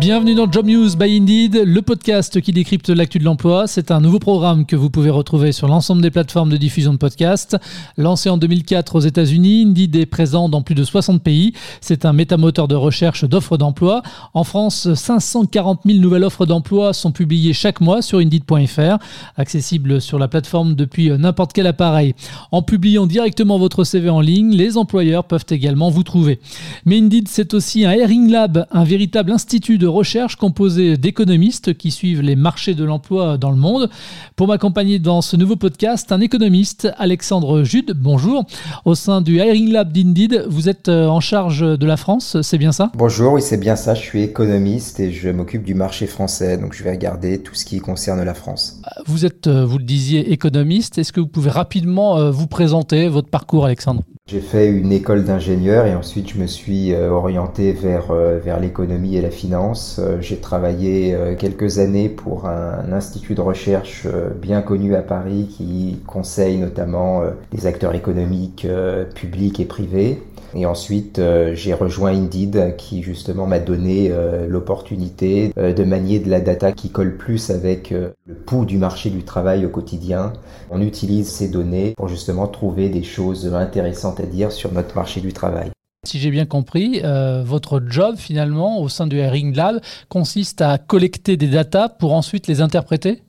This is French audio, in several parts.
Bienvenue dans Job News by Indeed, le podcast qui décrypte l'actu de l'emploi. C'est un nouveau programme que vous pouvez retrouver sur l'ensemble des plateformes de diffusion de podcasts. Lancé en 2004 aux États-Unis, Indeed est présent dans plus de 60 pays. C'est un métamoteur de recherche d'offres d'emploi. En France, 540 000 nouvelles offres d'emploi sont publiées chaque mois sur Indeed.fr, accessible sur la plateforme depuis n'importe quel appareil. En publiant directement votre CV en ligne, les employeurs peuvent également vous trouver. Mais Indeed, c'est aussi un Hiring Lab, un véritable institut de recherche composée d'économistes qui suivent les marchés de l'emploi dans le monde. Pour m'accompagner dans ce nouveau podcast, un économiste, Alexandre Jude. Bonjour. Au sein du Hiring Lab d'Indeed, vous êtes euh, en charge de la France, c'est bien ça? Bonjour, oui, c'est bien ça. Je suis économiste et je m'occupe du marché français. Donc, je vais regarder tout ce qui concerne la France. Vous êtes, euh, vous le disiez, économiste. Est-ce que vous pouvez rapidement euh, vous présenter votre parcours, Alexandre? J'ai fait une école d'ingénieur et ensuite je me suis euh, orienté vers, euh, vers l'économie et la finance. Euh, j'ai travaillé quelques années pour un institut de recherche bien connu à Paris qui conseille notamment les acteurs économiques publics et privés. Et ensuite, euh, j'ai rejoint Indeed qui justement m'a donné euh, l'opportunité euh, de manier de la data qui colle plus avec le pouls du marché du travail au quotidien. On utilise ces données pour justement trouver des choses intéressantes à dire sur notre marché du travail. Si j'ai bien compris, votre job finalement au sein du Hiring Lab consiste à collecter des datas pour ensuite les interpréter?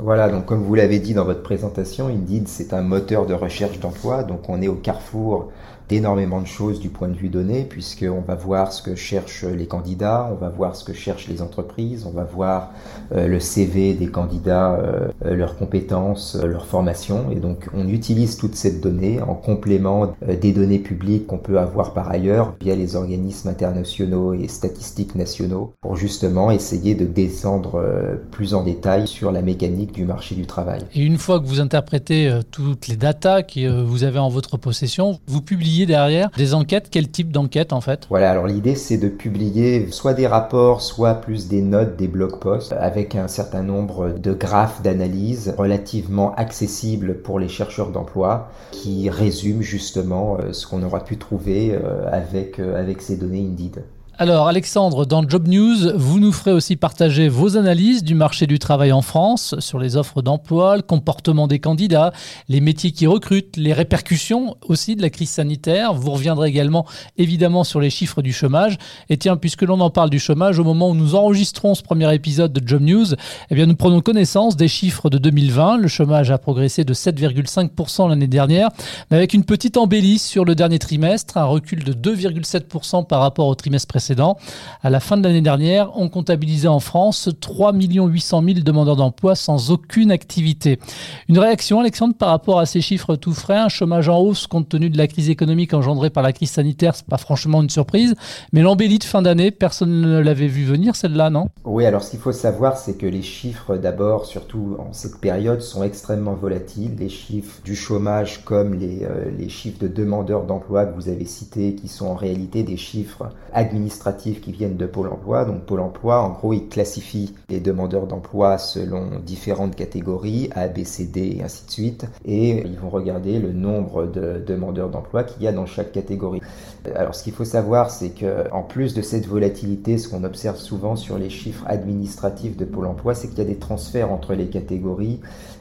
Voilà, donc comme vous l'avez dit dans votre présentation, Indeed, c'est un moteur de recherche d'emploi, donc on est au carrefour d'énormément de choses du point de vue donné, puisqu'on va voir ce que cherchent les candidats, on va voir ce que cherchent les entreprises, on va voir euh, le CV des candidats, euh, euh, leurs compétences, leur formation, et donc on utilise toute cette donnée en complément des données publiques qu'on peut avoir par ailleurs via les organismes internationaux et statistiques nationaux, pour justement essayer de descendre plus en détail sur la mécanique du marché du travail. Et une fois que vous interprétez toutes les datas que vous avez en votre possession, vous publiez derrière des enquêtes? Quel type d'enquête en fait? Voilà, alors l'idée c'est de publier soit des rapports, soit plus des notes, des blog posts avec un certain nombre de graphes d'analyse relativement accessibles pour les chercheurs d'emploi qui résument justement euh, ce qu'on aura pu trouver euh, avec, euh, avec ces données Indeed. Alors Alexandre, dans Job News, vous nous ferez aussi partager vos analyses du marché du travail en France sur les offres d'emploi, le comportement des candidats, les métiers qui recrutent, les répercussions aussi de la crise sanitaire. Vous reviendrez également évidemment sur les chiffres du chômage. Et tiens, puisque l'on en parle du chômage, au moment où nous enregistrons ce premier épisode de Job News, eh bien nous prenons connaissance des chiffres de 2020. Le chômage a progressé de 7,5% l'année dernière, mais avec une petite embellie sur le dernier trimestre, un recul de 2,7% par rapport au trimestre précédent à la fin de l'année dernière, on comptabilisait en France 3 800 000 demandeurs d'emploi sans aucune activité. Une réaction, Alexandre, par rapport à ces chiffres tout frais, un chômage en hausse compte tenu de la crise économique engendrée par la crise sanitaire, c'est pas franchement une surprise, mais l'embellie de fin d'année, personne ne l'avait vu venir, celle-là, non? Oui, alors ce qu'il faut savoir, c'est que les chiffres, d'abord, surtout en cette période, sont extrêmement volatiles. Les chiffres du chômage comme les, euh, les chiffres de demandeurs d'emploi que vous avez cités, qui sont en réalité des chiffres administratifs qui viennent de Pôle emploi. Donc Pôle emploi, en gros, il classifie les demandeurs d'emploi selon différentes catégories, A, B, C, D et ainsi de suite. Et ils vont regarder le nombre de demandeurs d'emploi qu'il y a dans chaque catégorie. Alors ce qu'il faut savoir, c'est que en plus de cette volatilité, ce qu'on observe souvent sur les chiffres administratifs de Pôle emploi, c'est qu'il y a des transferts entre les catégories.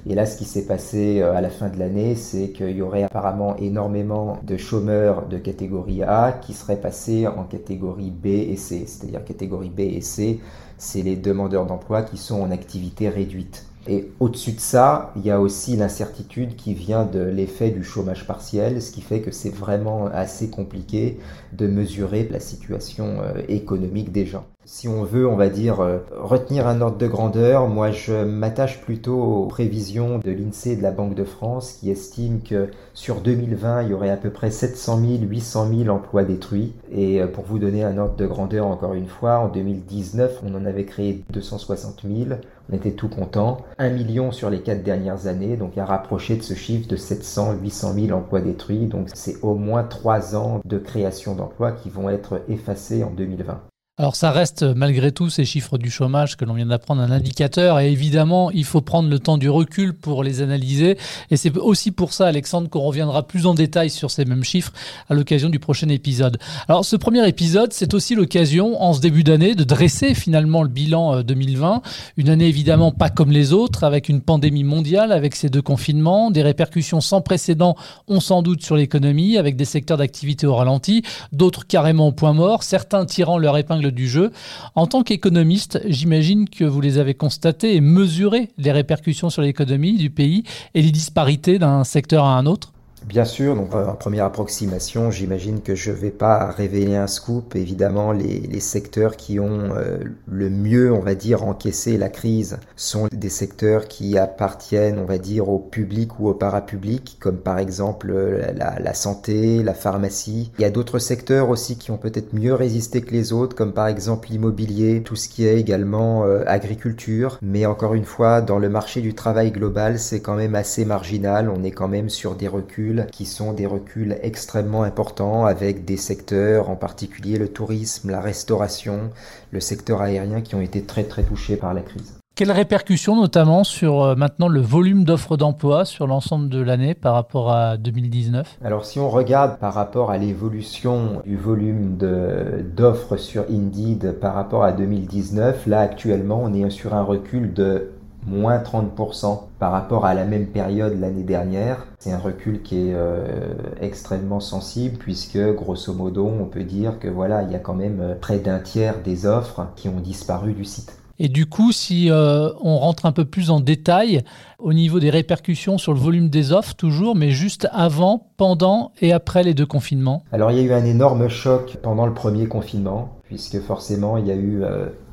Et là, ce qui s'est passé euh, à la fin de l'année, c'est qu'il y aurait apparemment énormément de chômeurs de catégorie A qui seraient passés en catégorie B et C. C'est-à-dire catégorie B et C, c'est les demandeurs d'emploi qui sont en activité réduite. Et au-dessus de ça, il y a aussi l'incertitude qui vient de l'effet du chômage partiel, ce qui fait que c'est vraiment assez compliqué de mesurer la situation euh, économique des gens. Si on veut, on va dire, euh, retenir un ordre de grandeur, moi je m'attache plutôt aux prévisions de l'INSEE et de la Banque de France qui estiment que sur 2020, il y aurait à peu près 700 000, 800 000 emplois détruits. Et euh, pour vous donner un ordre de grandeur, encore une fois, en 2019, on en avait créé 260 000. On était tout content. Un million sur les quatre dernières années, donc à rapprocher de ce chiffre de 700, 800 000 emplois détruits. Donc c'est au moins trois ans de création d'emplois qui vont être effacés en 2020. Alors ça reste malgré tout ces chiffres du chômage que l'on vient d'apprendre un indicateur. Et évidemment il faut prendre le temps du recul pour les analyser. Et c'est aussi pour ça Alexandre qu'on reviendra plus en détail sur ces mêmes chiffres à l'occasion du prochain épisode. Alors ce premier épisode c'est aussi l'occasion en ce début d'année de dresser finalement le bilan 2020, euh, une année évidemment pas comme les autres avec une pandémie mondiale avec ces deux confinements, des répercussions sans précédent on sans doute sur l'économie avec des secteurs d'activité au ralenti, d'autres carrément au point mort, certains tirant leur épingle du jeu. En tant qu'économiste, j'imagine que vous les avez constatés et mesurés les répercussions sur l'économie du pays et les disparités d'un secteur à un autre. Bien sûr, donc en première approximation, j'imagine que je ne vais pas révéler un scoop. Évidemment, les, les secteurs qui ont euh, le mieux, on va dire, encaissé la crise sont des secteurs qui appartiennent, on va dire, au public ou au parapublic, comme par exemple euh, la, la santé, la pharmacie. Il y a d'autres secteurs aussi qui ont peut-être mieux résisté que les autres, comme par exemple l'immobilier, tout ce qui est également euh, agriculture. Mais encore une fois, dans le marché du travail global, c'est quand même assez marginal. On est quand même sur des reculs qui sont des reculs extrêmement importants avec des secteurs, en particulier le tourisme, la restauration, le secteur aérien qui ont été très très touchés par la crise. Quelles répercussions notamment sur euh, maintenant le volume d'offres d'emploi sur l'ensemble de l'année par rapport à 2019 Alors si on regarde par rapport à l'évolution du volume d'offres sur Indeed par rapport à 2019, là actuellement on est sur un recul de moins 30% par rapport à la même période l'année dernière. C'est un recul qui est euh, extrêmement sensible puisque grosso modo on peut dire que voilà il y a quand même euh, près d'un tiers des offres qui ont disparu du site. Et du coup, si euh, on rentre un peu plus en détail au niveau des répercussions sur le volume des offres, toujours, mais juste avant, pendant et après les deux confinements? Alors il y a eu un énorme choc pendant le premier confinement, puisque forcément il y a eu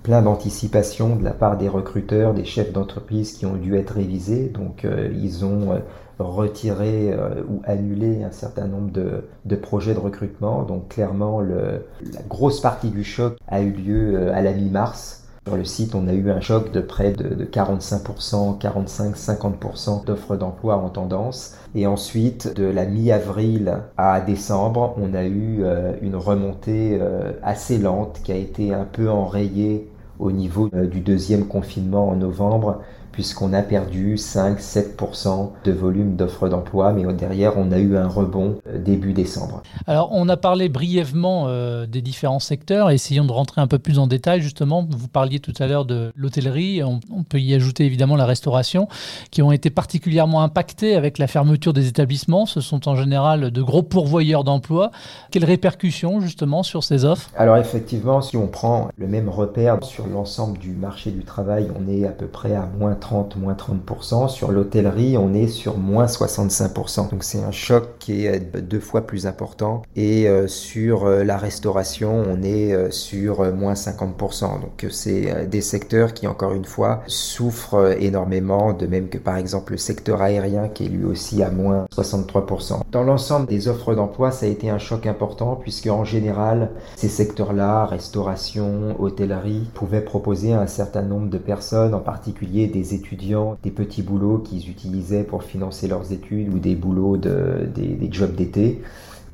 plein d'anticipation de la part des recruteurs, des chefs d'entreprise qui ont dû être révisés. Donc euh, ils ont euh, retiré euh, ou annulé un certain nombre de, de, projets de recrutement. Donc clairement, le, la grosse partie du choc a eu lieu à la mi-mars. Sur le site, on a eu un choc de près de, de 45%, 45-50% d'offres d'emploi en tendance. Et ensuite, de la mi-avril à décembre, on a eu une remontée assez lente qui a été un peu enrayée au niveau euh, du deuxième confinement en novembre puisqu'on a perdu 5-7% de volume d'offres d'emploi, mais derrière, on a eu un rebond euh, début décembre. Alors, on a parlé brièvement euh, des différents secteurs, essayons de rentrer un peu plus en détail, justement. Vous parliez tout à l'heure de l'hôtellerie, on, peut y ajouter évidemment la restauration, qui ont été particulièrement impactés avec la fermeture des établissements. Ce sont en général de gros pourvoyeurs d'emplois. Quelles répercussions, justement, sur ces offres? Alors, effectivement, si on prend le même repère sur l'ensemble du marché du travail, on est à peu près à moins 30, moins 30%. Sur l'hôtellerie, on est sur moins 65%. Donc c'est un choc qui est deux fois plus important. Et euh, sur euh, la restauration, on est euh, sur moins 50%. Donc c'est des secteurs qui, encore une fois, souffrent énormément, de même que par exemple le secteur aérien qui est lui aussi à moins 63%. Dans l'ensemble des offres d'emploi, ça a été un choc important puisque en général, ces secteurs-là, restauration, hôtellerie, pouvaient proposer un certain nombre de personnes, en particulier des étudiants des petits boulots qu'ils utilisaient pour financer leurs études ou des boulots de, des, jobs d'été.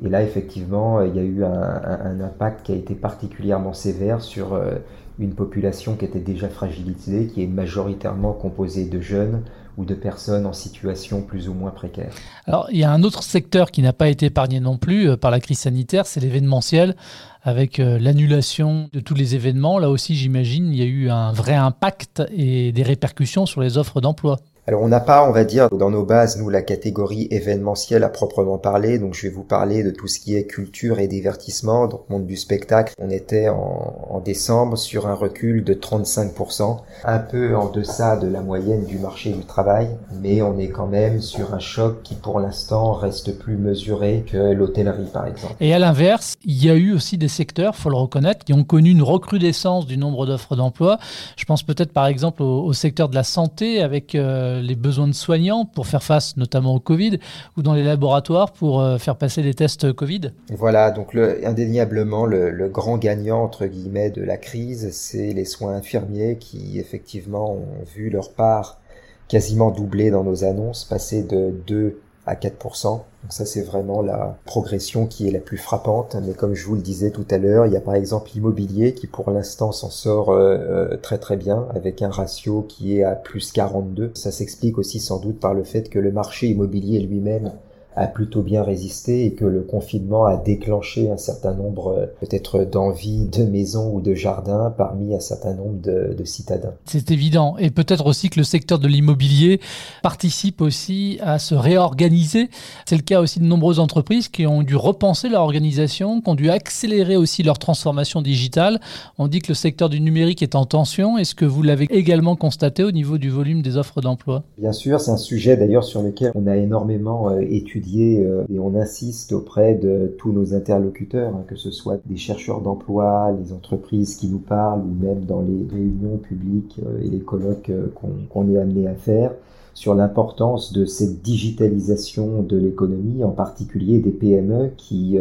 Et là, effectivement, il y a eu un, impact qui a été particulièrement sévère sur euh, une population qui était déjà fragilisée, qui est majoritairement composée de jeunes ou de personnes en situation plus ou moins précaire. Alors, il y a un autre secteur qui n'a pas été épargné non plus euh, par la crise sanitaire, c'est l'événementiel avec euh, l'annulation de tous les événements. Là aussi, j'imagine, il y a eu un vrai impact et des répercussions sur les offres d'emploi. Alors on n'a pas, on va dire, dans nos bases, nous, la catégorie événementielle à proprement parler. Donc je vais vous parler de tout ce qui est culture et divertissement, donc monde du spectacle. On était en, décembre sur un recul de 35%, un peu en deçà de la moyenne du marché du travail, mais on est quand même sur un choc qui pour l'instant reste plus mesuré que l'hôtellerie par exemple. Et à l'inverse, il y a eu aussi des secteurs, faut le reconnaître, qui ont connu une recrudescence du nombre d'offres d'emploi. Je pense peut-être par exemple au, secteur de la santé avec euh, les besoins de soignants pour faire face notamment au Covid ou dans les laboratoires pour euh, faire passer des tests Covid? Voilà, donc le, indéniablement le, grand gagnant entre guillemets de la crise, c'est les soins infirmiers qui effectivement ont vu leur part quasiment doubler dans nos annonces, passer de 2 à 4%. Donc ça, c'est vraiment la progression qui est la plus frappante. Mais comme je vous le disais tout à l'heure, il y a par exemple l'immobilier qui pour l'instant s'en sort euh, euh, très très bien avec un ratio qui est à plus 42. Ça s'explique aussi sans doute par le fait que le marché immobilier lui-même a plutôt bien résisté et que le confinement a déclenché un certain nombre euh, peut-être d'envies de maisons ou de jardins parmi un certain nombre de, de citadins. C'est évident. Et peut-être aussi que le secteur de l'immobilier participe aussi à se réorganiser. C'est le cas aussi de nombreuses entreprises qui ont dû repenser leur organisation, qui ont dû accélérer aussi leur transformation digitale. On dit que le secteur du numérique est en tension. Est-ce que vous l'avez également constaté au niveau du volume des offres d'emploi? Bien sûr, c'est un sujet d'ailleurs sur lequel on a énormément euh, étudié euh, et on insiste auprès de tous nos interlocuteurs, hein, que ce soit des chercheurs d'emploi, les entreprises qui nous parlent ou même dans les réunions publiques euh, et les colloques euh, qu'on est amené à faire sur l'importance de cette digitalisation de l'économie, en particulier des PME qui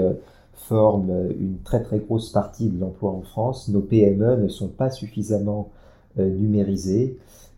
forment une très très grosse partie de l'emploi en France. Nos PME ne sont pas suffisamment numérisées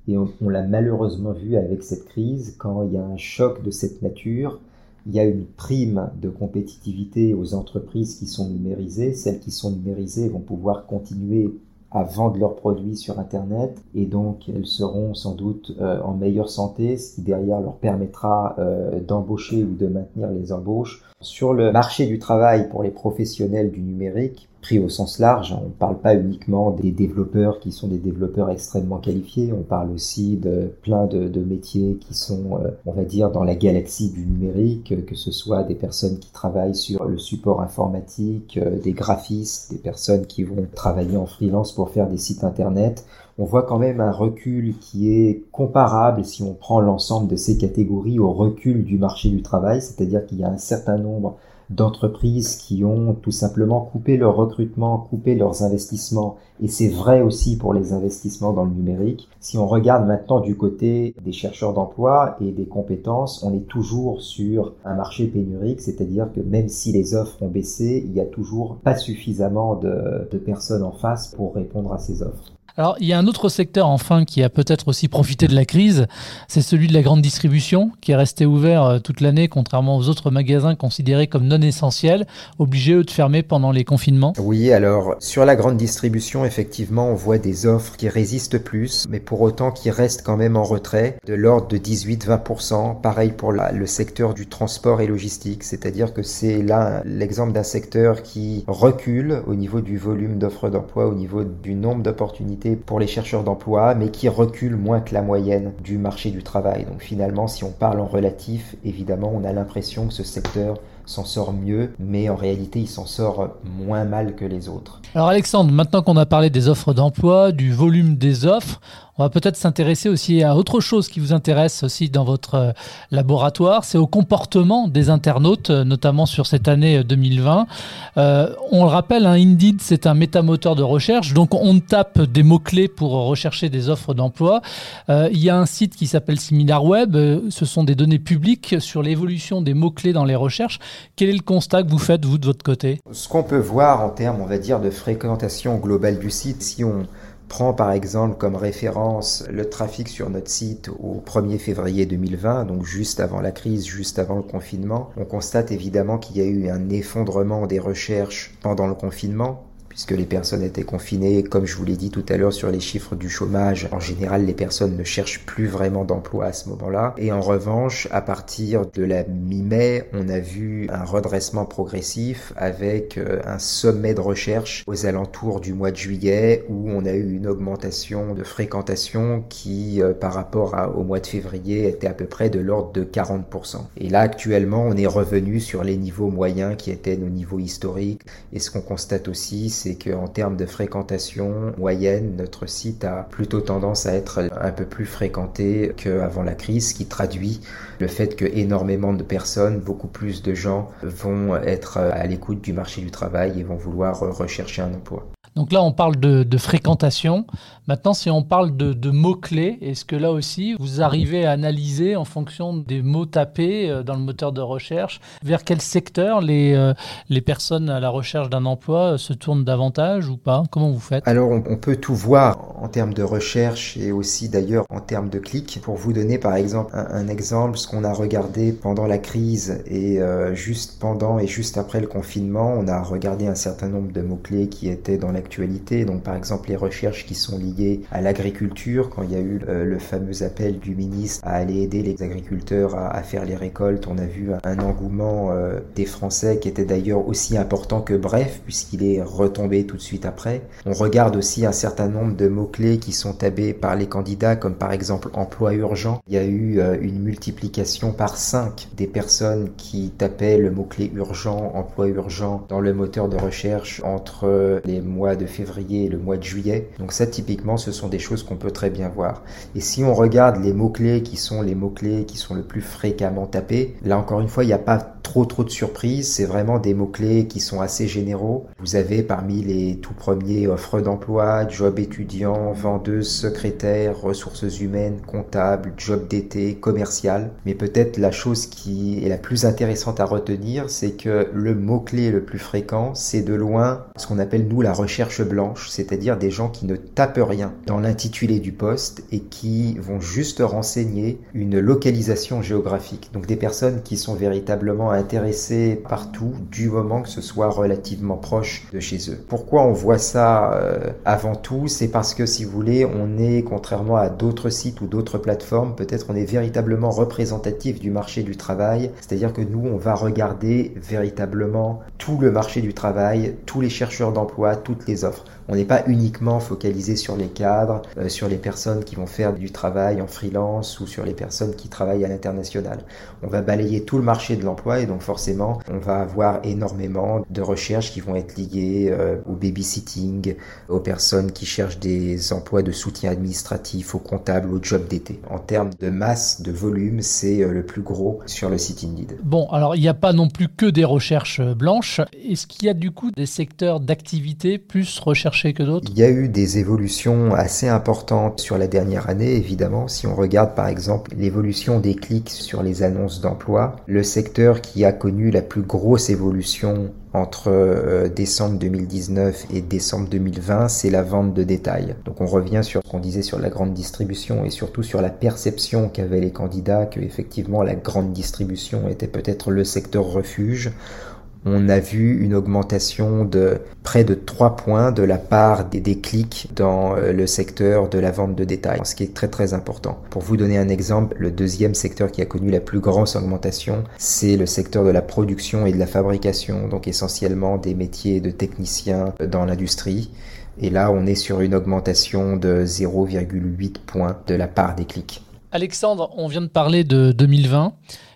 et on, on l'a malheureusement vu avec cette crise, quand il y a un choc de cette nature, il y a une prime de compétitivité aux entreprises qui sont numérisées. Celles qui sont numérisées vont pouvoir continuer à vendre leurs produits sur Internet et donc elles seront sans doute euh, en meilleure santé, ce qui derrière leur permettra euh, d'embaucher ou de maintenir les embauches. Sur le marché du travail pour les professionnels du numérique, pris au sens large. On ne parle pas uniquement des développeurs qui sont des développeurs extrêmement qualifiés, on parle aussi de plein de, métiers qui sont, euh, on va dire, dans la galaxie du numérique, que ce soit des personnes qui travaillent sur le support informatique, euh, des graphistes, des personnes qui vont travailler en freelance pour faire des sites internet. On voit quand même un recul qui est comparable si on prend l'ensemble de ces catégories au recul du marché du travail, c'est-à-dire qu'il y a un certain nombre d'entreprises qui ont tout simplement coupé leur recrutement, coupé leurs investissements, et c'est vrai aussi pour les investissements dans le numérique. Si on regarde maintenant du côté des chercheurs d'emploi et des compétences, on est toujours sur un marché pénurique, c'est-à-dire que même si les offres ont baissé, il y a toujours pas suffisamment de, de personnes en face pour répondre à ces offres. Alors, il y a un autre secteur, enfin, qui a peut-être aussi profité de la crise, c'est celui de la grande distribution, qui est resté ouvert euh, toute l'année, contrairement aux autres magasins considérés comme non essentiels, obligés, eux, de fermer pendant les confinements. Oui, alors, sur la grande distribution, effectivement, on voit des offres qui résistent plus, mais pour autant qui restent quand même en retrait, de l'ordre de 18-20%. Pareil pour le secteur du transport et logistique, c'est-à-dire que c'est là l'exemple d'un secteur qui recule au niveau du volume d'offres d'emploi, au niveau du nombre d'opportunités pour les chercheurs d'emploi, mais qui recule moins que la moyenne du marché du travail. Donc finalement, si on parle en relatif, évidemment, on a l'impression que ce secteur s'en sort mieux, mais en réalité, il s'en sort moins mal que les autres. Alors Alexandre, maintenant qu'on a parlé des offres d'emploi, du volume des offres, on va peut-être s'intéresser aussi à autre chose qui vous intéresse aussi dans votre euh, laboratoire, c'est au comportement des internautes, euh, notamment sur cette année 2020. Euh, on le rappelle, hein, Indeed, c'est un métamoteur de recherche, donc on tape des mots-clés pour rechercher des offres d'emploi. Il y a un site qui s'appelle SimilarWeb, ce sont des données publiques sur l'évolution des mots-clés dans les recherches. Quel est le constat que vous faites, vous, de votre côté? Ce qu'on peut voir en termes, on va dire, de fréquentation globale du site, si on prend par exemple comme référence le trafic sur notre site au 1er février 2020, donc juste avant la crise, juste avant le confinement, on constate évidemment qu'il y a eu un effondrement des recherches pendant le confinement, puisque les personnes étaient confinées, comme je vous l'ai dit tout à l'heure sur les chiffres du chômage, en général les personnes ne cherchent plus vraiment d'emploi à ce moment-là. Et en revanche, à partir de la mi-mai, on a vu un redressement progressif avec euh, un sommet de recherche aux alentours du mois de juillet où on a eu une augmentation de fréquentation qui, euh, par rapport au mois de février, était à peu près de l'ordre de 40%. Et là, actuellement, on est revenu sur les niveaux moyens qui étaient nos niveaux historiques. Et ce qu'on constate aussi, c'est qu'en termes de fréquentation moyenne, notre site a plutôt tendance à être un peu plus fréquenté qu'avant la crise, ce qui traduit le fait que énormément de personnes, beaucoup plus de gens vont être à l'écoute du marché du travail et vont vouloir rechercher un emploi. Donc là, on parle de, fréquentation. Maintenant, si on parle de, mots-clés, est-ce que là aussi, vous arrivez à analyser en fonction des mots tapés euh, dans le moteur de recherche, vers quel secteur les, euh, les personnes à la recherche d'un emploi se tournent davantage ou pas? Comment vous faites? Alors, on, peut tout voir en termes de recherche et aussi d'ailleurs en termes de clics. Pour vous donner par exemple un, exemple, ce qu'on a regardé pendant la crise et euh, juste pendant et juste après le confinement, on a regardé un certain nombre de mots-clés qui étaient dans Donc par exemple les recherches qui sont liées à l'agriculture, quand il y a eu euh, le fameux appel du ministre à aller aider les agriculteurs à, faire les récoltes, on a vu un engouement euh, des Français qui était d'ailleurs aussi important que bref, puisqu'il est retombé tout de suite après. On regarde aussi un certain nombre de mots-clés qui sont tabés par les candidats, comme par exemple emploi urgent. Il y a eu euh, une multiplication par 5 des personnes qui tapaient le mot-clé urgent, emploi urgent dans le moteur de recherche entre les mois de février et le mois de juillet. Donc ça, typiquement, ce sont des choses qu'on peut très bien voir. Et si on regarde les mots-clés qui sont les mots-clés qui sont le plus fréquemment tapés, là encore une fois, il n'y a pas trop trop de surprises, c'est vraiment des mots-clés qui sont assez généraux. Vous avez parmi les tout premiers offres d'emploi, job étudiant, vendeuse, secrétaire, ressources humaines, comptable, job d'été, commercial. Mais peut-être la chose qui est la plus intéressante à retenir, c'est que le mot-clé le plus fréquent, c'est de loin ce qu'on appelle nous la recherche blanche, c'est-à-dire des gens qui ne tapent rien dans l'intitulé du poste et qui vont juste renseigner une localisation géographique. Donc des personnes qui sont véritablement intéressés partout du moment que ce soit relativement proche de chez eux. Pourquoi on voit ça euh, avant tout? C'est parce que si vous voulez, on est, contrairement à d'autres sites ou d'autres plateformes, peut-être on est véritablement représentatif du marché du travail, c'est-à-dire que nous, on va regarder véritablement tout le marché du travail, tous les chercheurs d'emploi, toutes les offres. On n'est pas uniquement focalisé sur les cadres, euh, sur les personnes qui vont faire du travail en freelance ou sur les personnes qui travaillent à l'international. On va balayer tout le marché de l'emploi et donc forcément on va avoir énormément de recherches qui vont être liées euh, au babysitting, aux personnes qui cherchent des emplois de soutien administratif, aux comptables, aux jobs d'été. En termes de masse, de volume, c'est euh, le plus gros sur le site Indeed. Bon, alors il n'y a pas non plus que des recherches blanches. Est-ce qu'il y a du coup des secteurs d'activité plus recherchés Il y a eu des évolutions assez importantes sur la dernière année, évidemment. Si on regarde par exemple l'évolution des clics sur les annonces d'emploi, le secteur qui a connu la plus grosse évolution entre euh, décembre 2019 et décembre 2020, c'est la vente de détail. Donc on revient sur ce qu'on disait sur la grande distribution et surtout sur la perception qu'avaient les candidats que effectivement la grande distribution était peut-être le secteur refuge on a vu une augmentation de près de 3 points de la part des déclics dans euh, le secteur de la vente de détail, ce qui est très très important. Pour vous donner un exemple, le deuxième secteur qui a connu la plus grosse augmentation, c'est le secteur de la production et de la fabrication, donc essentiellement des métiers de techniciens dans l'industrie. Et là, on est sur une augmentation de 0,8 points de la part des clics. Alexandre, on vient de parler de 2020.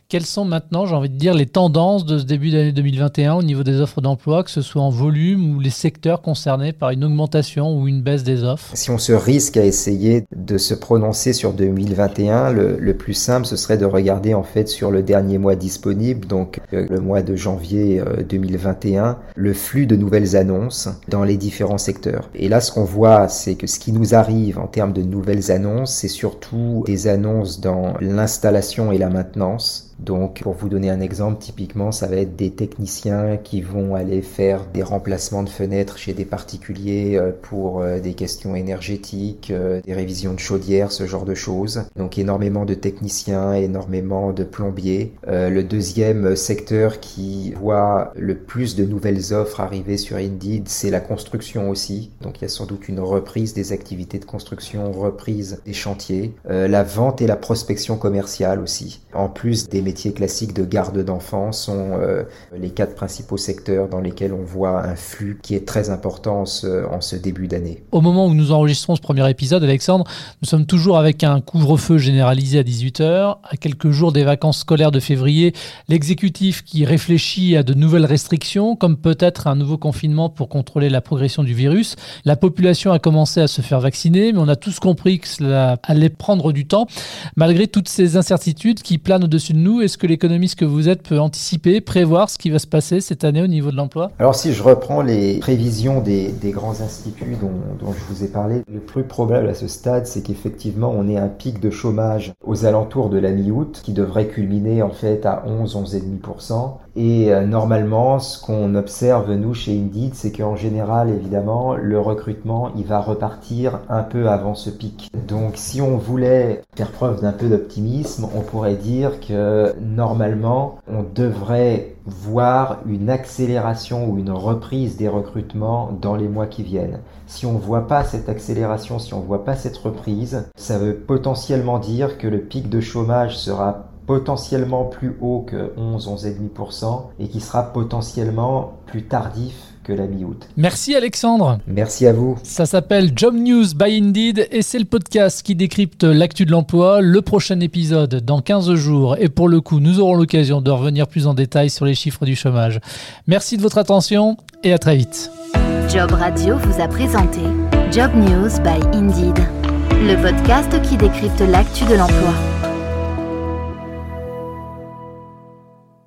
Quelles sont maintenant, j'ai envie de dire, les tendances de ce début d'année 2021 au niveau des offres d'emploi, que ce soit en volume ou les secteurs concernés par une augmentation ou une baisse des offres? Si on se risque à essayer de se prononcer sur 2021, le, plus simple, ce serait de regarder en fait sur le dernier mois disponible, donc euh, le mois de janvier 2021, euh, le flux de nouvelles annonces dans les différents secteurs. Et là, ce qu'on voit, c'est que ce qui nous arrive en termes de nouvelles annonces, c'est surtout des annonces dans l'installation et la maintenance donc, pour vous donner un exemple, typiquement, ça va être des techniciens qui vont aller faire des remplacements de fenêtres chez des particuliers euh, pour euh, des questions énergétiques, euh, des révisions de chaudières, ce genre de choses. Donc, énormément de techniciens, énormément de plombiers. Le deuxième secteur qui voit le plus de nouvelles offres arriver sur Indeed, c'est la construction aussi. Donc, il y a sans doute une reprise des activités de construction, reprise des chantiers. La vente et la prospection commerciale aussi. En plus des métiers classiques de garde d'enfants sont euh, les quatre principaux secteurs dans lesquels on voit un flux qui est très important en ce, début d'année. Au moment où nous enregistrons ce premier épisode, Alexandre, nous sommes toujours avec un couvre-feu généralisé à 18h. À quelques jours des vacances scolaires de février, l'exécutif qui réfléchit à de nouvelles restrictions, comme peut-être un nouveau confinement pour contrôler la progression du virus. La population a commencé à se faire vacciner, mais on a tous compris que cela allait prendre du temps. Malgré toutes ces incertitudes qui planent au-dessus de nous. Est-ce que l'économiste que vous êtes peut anticiper, prévoir ce qui va se passer cette année au niveau de l'emploi? Alors si je reprends les prévisions des, grands instituts dont, je vous ai parlé, le plus probable à ce stade, c'est qu'effectivement on ait un pic de chômage aux alentours de la mi-août qui devrait culminer en fait à 11, 11,5%. Et euh, normalement, ce qu'on observe nous chez Indeed, c'est qu'en général, évidemment, le recrutement, il va repartir un peu avant ce pic. Donc si on voulait faire preuve d'un peu d'optimisme, on pourrait dire que normalement, on devrait voir une accélération ou une reprise des recrutements dans les mois qui viennent. Si on ne voit pas cette accélération, si on ne voit pas cette reprise, ça veut potentiellement dire que le pic de chômage sera potentiellement plus haut que 11, 11,5% et qui sera potentiellement plus tardif que la mi-août. Merci Alexandre. Merci à vous. Ça s'appelle Job News by Indeed et c'est le podcast qui décrypte l'actu de l'emploi. Le prochain épisode dans 15 jours et pour le coup, nous aurons l'occasion de revenir plus en détail sur les chiffres du chômage. Merci de votre attention et à très vite. Job Radio vous a présenté Job News by Indeed, le podcast qui décrypte l'actu de l'emploi.